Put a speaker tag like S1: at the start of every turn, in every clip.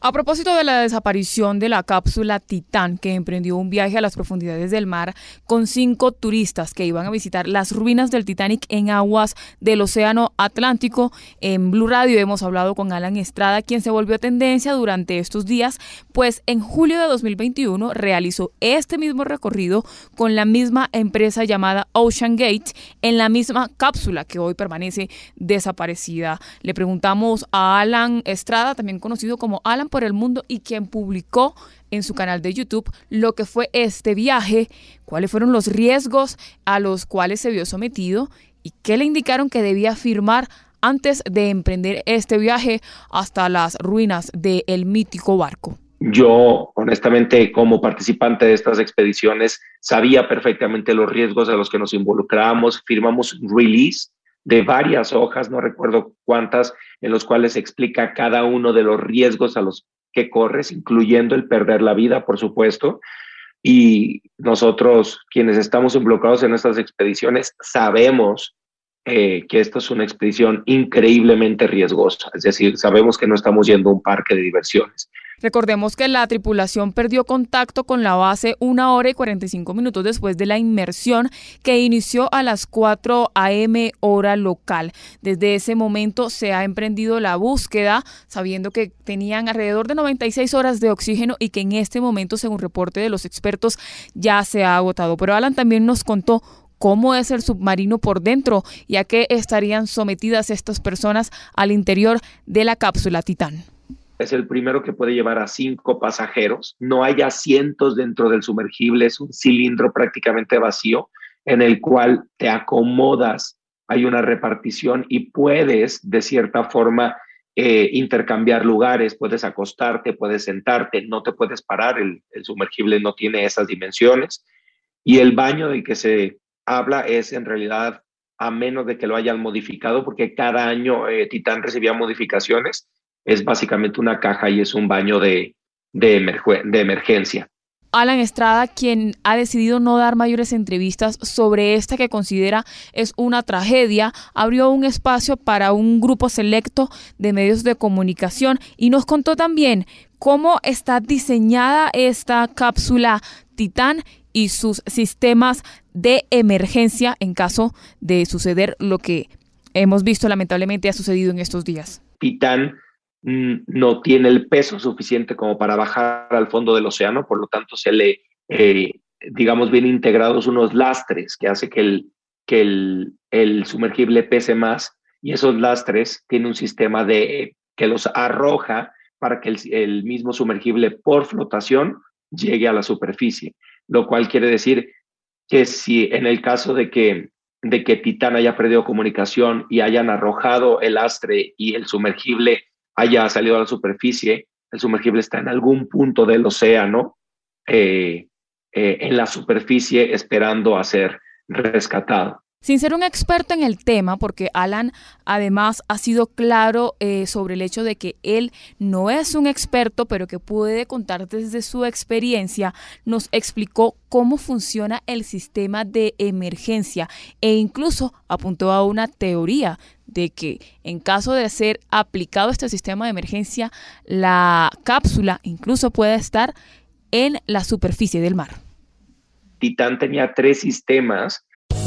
S1: A propósito de la desaparición de la cápsula Titán, que emprendió un viaje a las profundidades del mar con cinco turistas que iban a visitar las ruinas del Titanic en aguas del Océano Atlántico, en Blue Radio hemos hablado con Alan Estrada, quien se volvió tendencia durante estos días, pues en julio de 2021 realizó este mismo recorrido con la misma empresa llamada Ocean Gate en la misma cápsula que hoy permanece desaparecida. Le preguntamos a Alan Estrada, también conocido como Alan por el mundo y quien publicó en su canal de YouTube lo que fue este viaje, cuáles fueron los riesgos a los cuales se vio sometido y qué le indicaron que debía firmar antes de emprender este viaje hasta las ruinas del mítico barco.
S2: Yo, honestamente, como participante de estas expediciones, sabía perfectamente los riesgos a los que nos involucrábamos. Firmamos release de varias hojas, no recuerdo cuántas, en los cuales explica cada uno de los riesgos a los que corres, incluyendo el perder la vida, por supuesto. Y nosotros, quienes estamos involucrados en estas expediciones, sabemos eh, que esto es una expedición increíblemente riesgosa. Es decir, sabemos que no estamos yendo a un parque de diversiones.
S1: Recordemos que la tripulación perdió contacto con la base una hora y 45 minutos después de la inmersión que inició a las 4 a.m. hora local. Desde ese momento se ha emprendido la búsqueda, sabiendo que tenían alrededor de 96 horas de oxígeno y que en este momento, según reporte de los expertos, ya se ha agotado. Pero Alan también nos contó cómo es el submarino por dentro y a qué estarían sometidas estas personas al interior de la cápsula Titán
S2: es el primero que puede llevar a cinco pasajeros. No hay asientos dentro del sumergible, es un cilindro prácticamente vacío en el cual te acomodas, hay una repartición y puedes de cierta forma eh, intercambiar lugares, puedes acostarte, puedes sentarte, no te puedes parar, el, sumergible no tiene esas dimensiones. Y el baño del que se habla es en realidad, a menos de que lo hayan modificado, porque cada año eh, Titán recibía modificaciones, es básicamente una caja y es un baño de, de, emergencia.
S1: Alan Estrada, quien ha decidido no dar mayores entrevistas sobre esta que considera es una tragedia, abrió un espacio para un grupo selecto de medios de comunicación y nos contó también cómo está diseñada esta cápsula Titán y sus sistemas de emergencia en caso de suceder lo que hemos visto lamentablemente ha sucedido en estos días.
S2: Titán no tiene el peso suficiente como para bajar al fondo del océano, por lo tanto se le, eh, digamos, bien integrados unos lastres que hace que el, que el, sumergible pese más y esos lastres tienen un sistema de que los arroja para que el, el, mismo sumergible por flotación llegue a la superficie, lo cual quiere decir que si en el caso de que, de que Titán haya perdido comunicación y hayan arrojado el lastre y el sumergible haya salido a la superficie, el sumergible está en algún punto del océano, eh, eh, en la superficie esperando a ser rescatado.
S1: Sin ser un experto en el tema, porque Alan además ha sido claro eh, sobre el hecho de que él no es un experto, pero que puede contar desde su experiencia, nos explicó cómo funciona el sistema de emergencia e incluso apuntó a una teoría de que en caso de ser aplicado este sistema de emergencia, la cápsula incluso puede estar en la superficie del mar.
S2: Titán tenía tres sistemas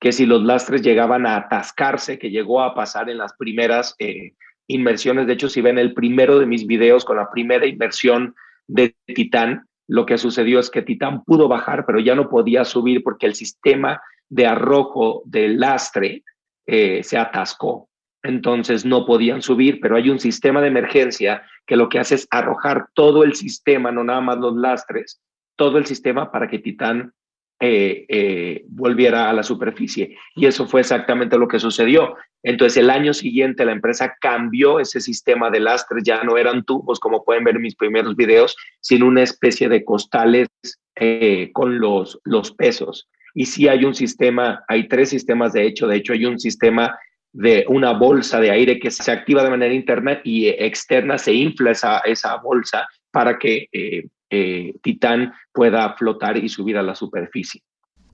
S2: Que si los lastres llegaban a atascarse, que llegó a pasar en las primeras eh, inmersiones, de hecho, si ven el primero de mis videos con la primera inmersión de Titán, lo que sucedió es que Titán pudo bajar, pero ya no podía subir porque el sistema de arrojo del lastre eh, se atascó. Entonces no podían subir, pero hay un sistema de emergencia que lo que hace es arrojar todo el sistema, no nada más los lastres, todo el sistema para que Titán eh, eh, volviera a la superficie. Y eso fue exactamente lo que sucedió. Entonces el año siguiente la empresa cambió ese sistema de lastres, ya no eran tubos, como pueden ver en mis primeros videos, sino una especie de costales con los, los pesos y sí hay un sistema, hay tres sistemas de hecho, de hecho hay un sistema de una bolsa de aire que se activa de manera interna y externa, se infla esa, esa bolsa para que eh, Titán pueda flotar y subir a la superficie.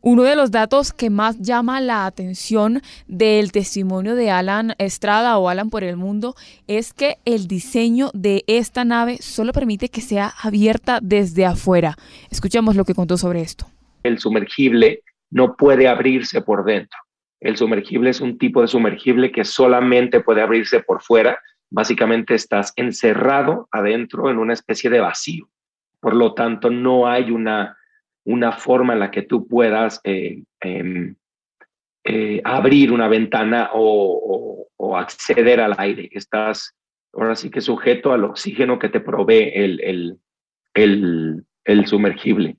S1: Uno de los datos que más llama la atención del testimonio de Alan Estrada o Alan por el mundo es que el diseño de esta nave solo permite que sea abierta desde afuera. Escuchemos lo que contó sobre esto
S2: el sumergible no puede abrirse por dentro. El sumergible es un tipo de sumergible que solamente puede abrirse por fuera. Básicamente estás encerrado adentro en una especie de vacío. Por lo tanto, no hay una, una forma en la que tú puedas eh, em, eh, abrir una ventana o, acceder al aire. Estás ahora sí que sujeto al oxígeno que te provee el, el sumergible.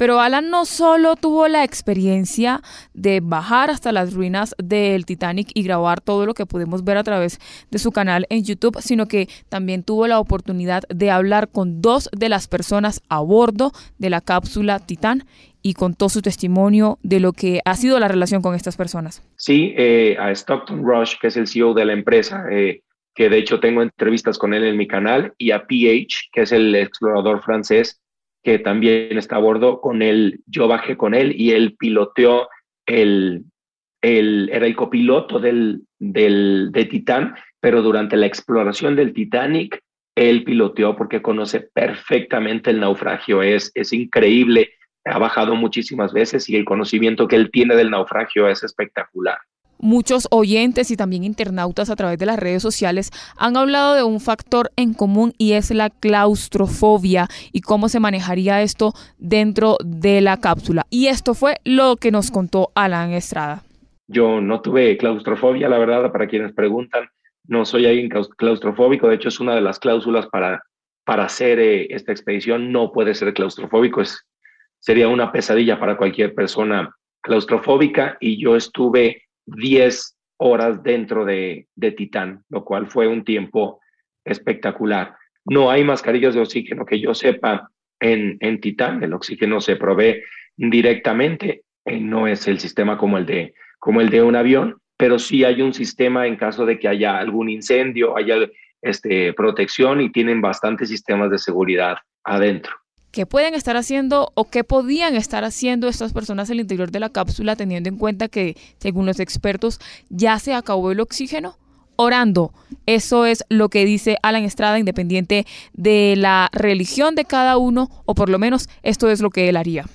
S1: Pero Alan no solo tuvo la experiencia de bajar hasta las ruinas del Titanic y grabar todo lo que podemos ver a través de su canal en YouTube, sino que también tuvo la oportunidad de hablar con dos de las personas a bordo de la cápsula Titán y contó su testimonio de lo que ha sido la relación con estas personas.
S2: Sí, eh, a Stockton Rush, que es el CEO de la empresa, eh, que de hecho tengo entrevistas con él en mi canal, y a PH, que es el explorador francés, que también está a bordo, con él, yo bajé con él y él piloteó el, el era el copiloto del, del, de Titán, pero durante la exploración del Titanic, él piloteó porque conoce perfectamente el naufragio, es, es increíble, ha bajado muchísimas veces y el conocimiento que él tiene del naufragio es espectacular.
S1: Muchos oyentes y también internautas a través de las redes sociales han hablado de un factor en común y es la claustrofobia y cómo se manejaría esto dentro de la cápsula. Y esto fue lo que nos contó Alan Estrada.
S2: Yo no tuve claustrofobia, la verdad, para quienes preguntan, no soy alguien claustrofóbico, de hecho es una de las cláusulas para, para hacer eh, esta expedición, no puede ser claustrofóbico, es, sería una pesadilla para cualquier persona claustrofóbica y yo estuve 10 horas dentro de, de Titán, lo cual fue un tiempo espectacular. No hay mascarillas de oxígeno que yo sepa en, en Titán, el oxígeno se provee directamente, eh, no es el sistema como el, de, como el de un avión, pero sí hay un sistema en caso de que haya algún incendio, haya este, protección y tienen bastantes sistemas de seguridad adentro.
S1: ¿Qué pueden estar haciendo o qué podían estar haciendo estas personas el interior de la cápsula teniendo en cuenta que, según los expertos, ya se acabó el oxígeno? Orando. Eso es lo que dice Alan Estrada, independiente de la religión de cada uno, o por lo menos esto es lo que él haría.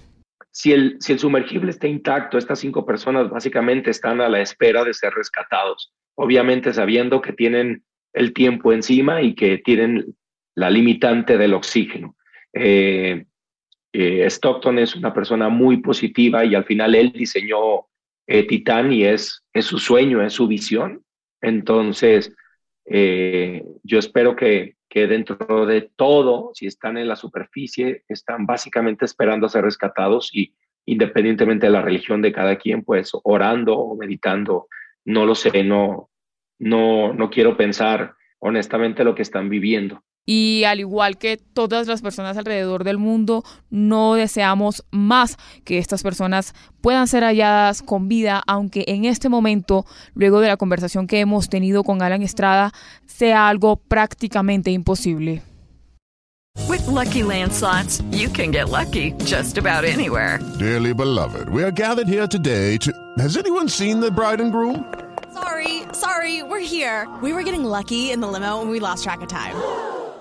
S2: Si el, si el sumergible está intacto, estas cinco personas básicamente están a la espera de ser rescatados, obviamente sabiendo que tienen el tiempo encima y que tienen la limitante del oxígeno. Eh, eh, Stockton es una persona muy positiva y al final él diseñó eh, Titán y es, es su sueño, es su visión. Entonces, yo espero que, que dentro de todo, si están en la superficie, están básicamente esperando a ser rescatados y independientemente de la religión de cada quien, pues orando o meditando, no lo sé, no, no, no quiero pensar honestamente lo que están viviendo.
S1: Y al igual que todas las personas alrededor del mundo, no deseamos más que estas personas puedan ser halladas con vida, aunque en este momento, luego de la conversación que hemos tenido con Alan Estrada, sea algo prácticamente imposible.
S3: With lucky landslots, you can get lucky just about anywhere.
S4: Dearly beloved, we are gathered here today to. Has anyone seen the bride and groom?
S5: Sorry, sorry, we're here. We were getting lucky in the limo and we lost track of time.